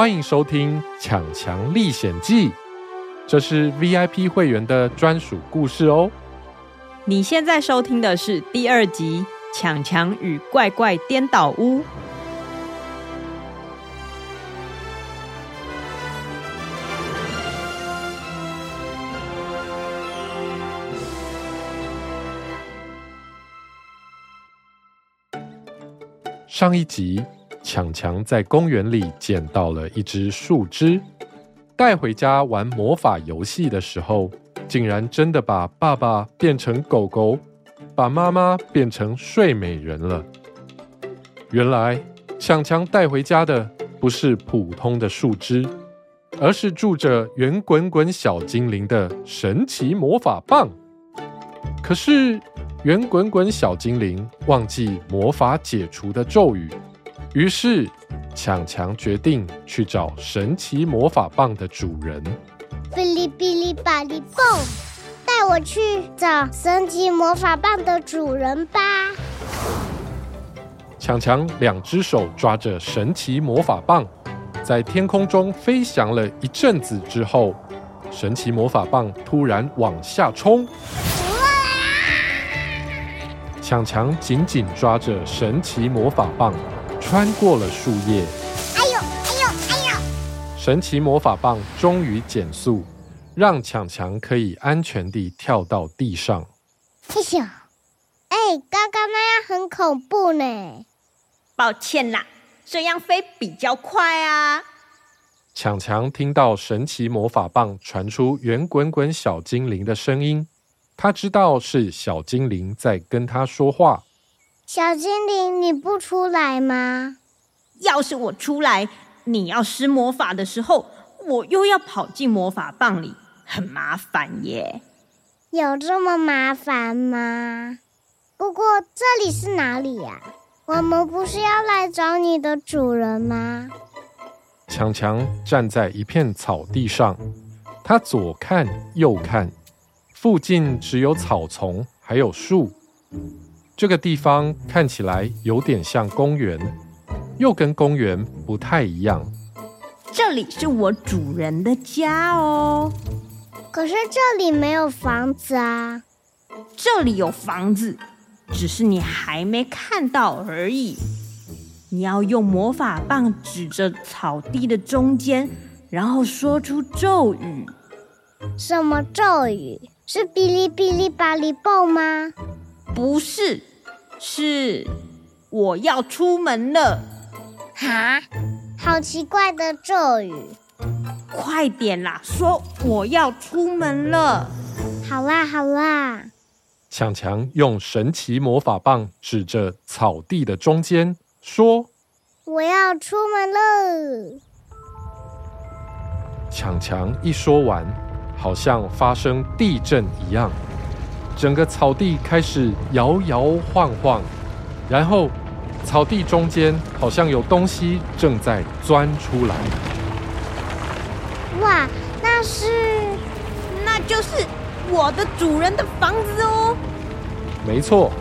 欢迎收听《抢强历险记》，这是 VIP 会员的专属故事哦。你现在收听的是第二集《抢强与怪怪颠倒屋》。上一集，强强在公园里捡到了一只树枝，带回家玩魔法游戏的时候，竟然真的把爸爸变成狗狗，把妈妈变成睡美人了。原来，强强带回家的不是普通的树枝，而是住着圆滚滚小精灵的神奇魔法棒。可是，圆滚滚小精灵忘记魔法解除的咒语，于是强强决定去找神奇魔法棒的主人。哔哩哔哩吧哩蹦，带我去找神奇魔法棒的主人吧！强强两只手抓着神奇魔法棒，在天空中飞翔了一阵子之后，神奇魔法棒突然往下冲。强强紧紧抓着神奇魔法棒，穿过了树叶。哎呦哎呦哎呦！神奇魔法棒终于减速，让强强可以安全地跳到地上。谢谢！哎，刚刚那样很恐怖呢。抱歉啦，这样飞比较快啊。强强听到神奇魔法棒传出圆滚滚小精灵的声音。他知道是小精灵在跟他说话。小精灵，你不出来吗？要是我出来，你要施魔法的时候，我又要跑进魔法棒里，很麻烦耶。有这么麻烦吗？不过这里是哪里呀？我们不是要来找你的主人吗？强强站在一片草地上，他左看右看。附近只有草丛，还有树。这个地方看起来有点像公园，又跟公园不太一样。这里是我主人的家哦。可是这里没有房子啊。这里有房子，只是你还没看到而已。你要用魔法棒指着草地的中间，然后说出咒语。什么咒语？是哔哩哔哩吧哩蹦吗？不是，是我要出门了。哈，好奇怪的咒语！快点啦，说我要出门了。好啦好啦。强强用神奇魔法棒指着草地的中间，说：“我要出门了。”强强一说完。好像发生地震一样，整个草地开始摇摇晃晃，然后草地中间好像有东西正在钻出来。哇，那是，那就是我的主人的房子哦。没错，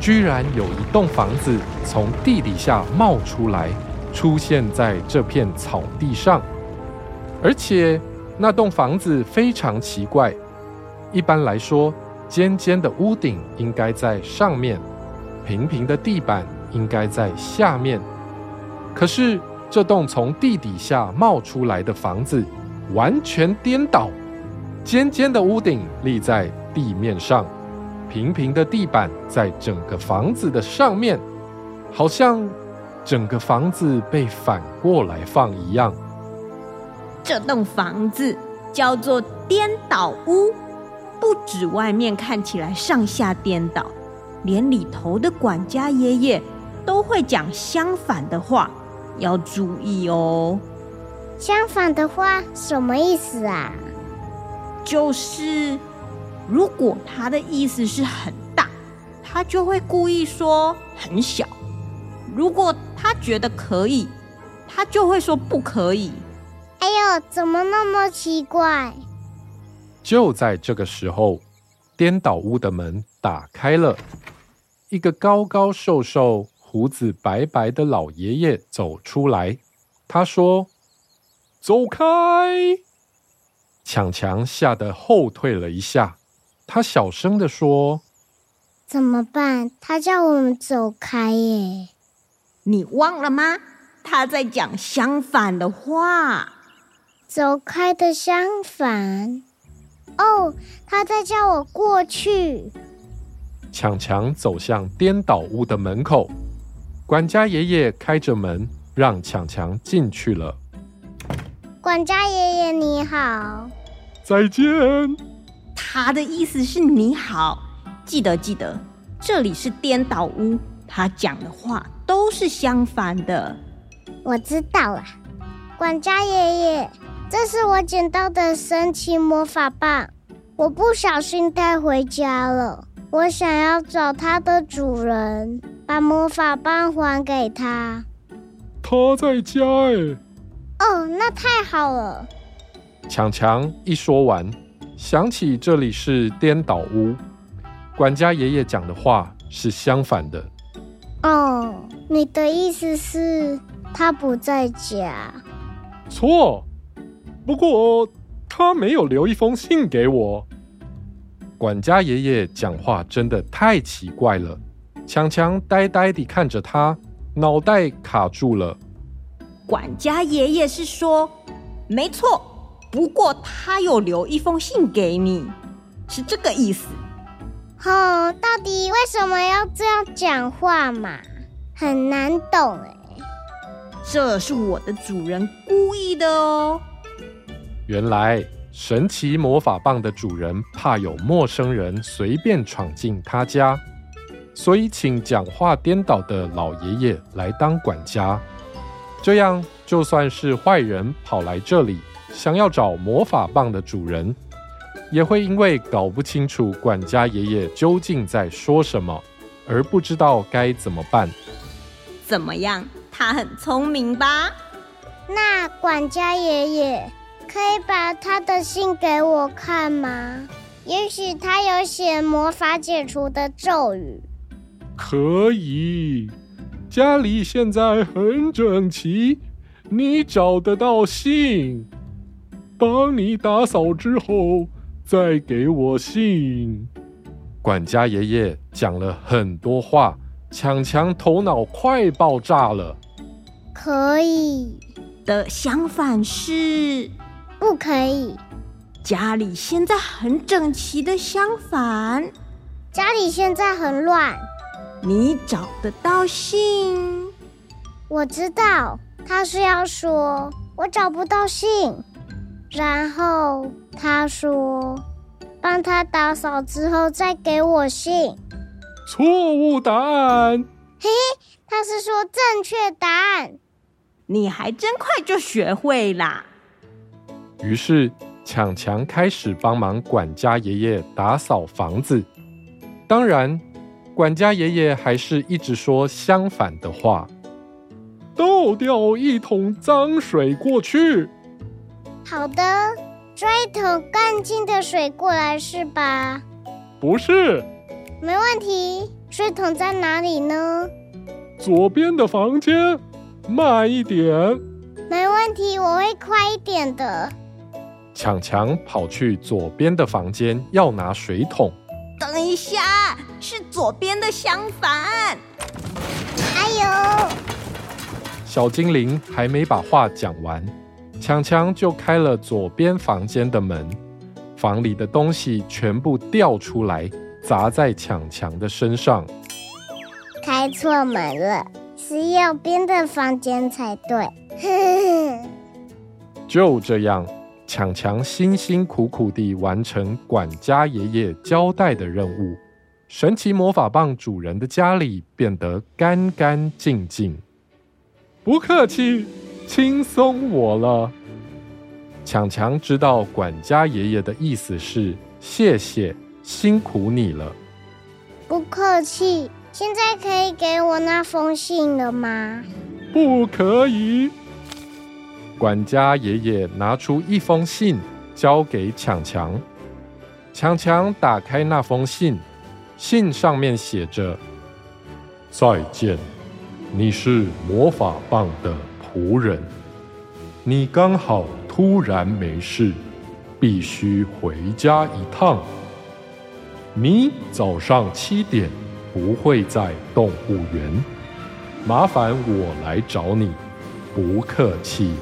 居然有一栋房子从地底下冒出来，出现在这片草地上，而且。那栋房子非常奇怪，一般来说，尖尖的屋顶应该在上面，平平的地板应该在下面。可是这栋从地底下冒出来的房子完全颠倒，尖尖的屋顶立在地面上，平平的地板在整个房子的上面，好像整个房子被反过来放一样。这栋房子叫做颠倒屋，不止外面看起来上下颠倒，连里头的管家爷爷都会讲相反的话，要注意哦。相反的话什么意思啊？就是如果他的意思是很大，他就会故意说很小；如果他觉得可以，他就会说不可以。哎呦，怎么那么奇怪？就在这个时候，颠倒屋的门打开了，一个高高瘦瘦、胡子白白的老爷爷走出来。他说：“走开！强强吓得后退了一下，他小声的说：“怎么办？他叫我们走开耶！你忘了吗？他在讲相反的话。走开的相反。哦，他在叫我过去。”强强走向颠倒屋的门口，管家爷爷开着门，让强强进去了。管家爷爷你好。再见。他的意思是你好，记得记得，这里是颠倒屋，他讲的话都是相反的。我知道了，管家爷爷，这是我捡到的神奇魔法棒，我不小心带回家了。我想要找它的主人，把魔法棒还给他。他在家哎。哦，那太好了。强强一说完，想起这里是颠倒屋，管家爷爷讲的话是相反的。哦，你的意思是他不在家？错，不过他没有留一封信给我。管家爷爷讲话真的太奇怪了，强强呆呆地看着他，脑袋卡住了。管家爷爷是说，没错，不过他有留一封信给你，是这个意思。哦，到底为什么要这样讲话嘛？很难懂哎。这是我的主人故意的哦。原来。神奇魔法棒的主人怕有陌生人随便闯进他家，所以请讲话颠倒的老爷爷来当管家。这样，就算是坏人跑来这里想要找魔法棒的主人，也会因为搞不清楚管家爷爷究竟在说什么，而不知道该怎么办。怎么样？他很聪明吧？那管家爷爷。可以把他的信给我看吗？也许他有写魔法解除的咒语。可以，家里现在很整齐，你找得到信。帮你打扫之后再给我信。管家爷爷讲了很多话，强强头脑快爆炸了。可以的想法是。不可以，家里现在很整齐的相反，家里现在很乱。你找得到信？我知道，他是要说我找不到信，然后他说帮他打扫之后再给我信。错误答案。嘿嘿，他是说正确答案。你还真快就学会啦。于是，强强开始帮忙管家爷爷打扫房子。当然，管家爷爷还是一直说相反的话。倒掉一桶脏水过去。好的，装一桶干净的水过来是吧？不是。没问题。水桶在哪里呢？左边的房间。慢一点。没问题，我会快一点的。强强跑去左边的房间要拿水桶。等一下，是左边的相反。还有！小精灵还没把话讲完，强强就开了左边房间的门，房里的东西全部掉出来，砸在强强的身上。开错门了，是右边的房间才对。就这样。强强辛辛苦苦地完成管家爷爷交代的任务，神奇魔法棒主人的家里变得干干净净。不客气，轻松我了。强强知道管家爷爷的意思是谢谢，辛苦你了。不客气，现在可以给我那封信了吗？不可以。管家爷爷拿出一封信，交给强强。强强打开那封信，信上面写着：“再见，你是魔法棒的仆人。”你刚好突然没事，必须回家一趟。你早上七点不会在动物园，麻烦我来找你，不客气。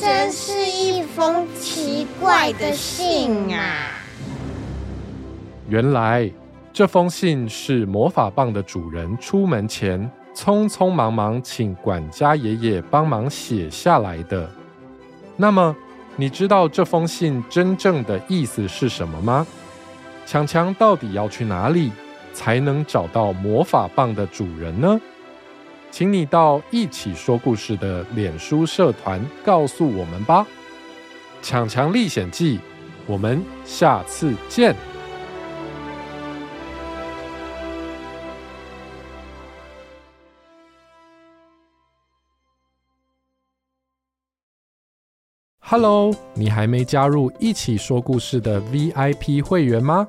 真是一封奇怪的信啊！原来这封信是魔法棒的主人出门前匆匆忙忙请管家爷爷帮忙写下来的。那么，你知道这封信真正的意思是什么吗？强强到底要去哪里才能找到魔法棒的主人呢？请你到一起说故事的脸书社团告诉我们吧。强强历险记，我们下次见。Hello，你还没加入一起说故事的 VIP 会员吗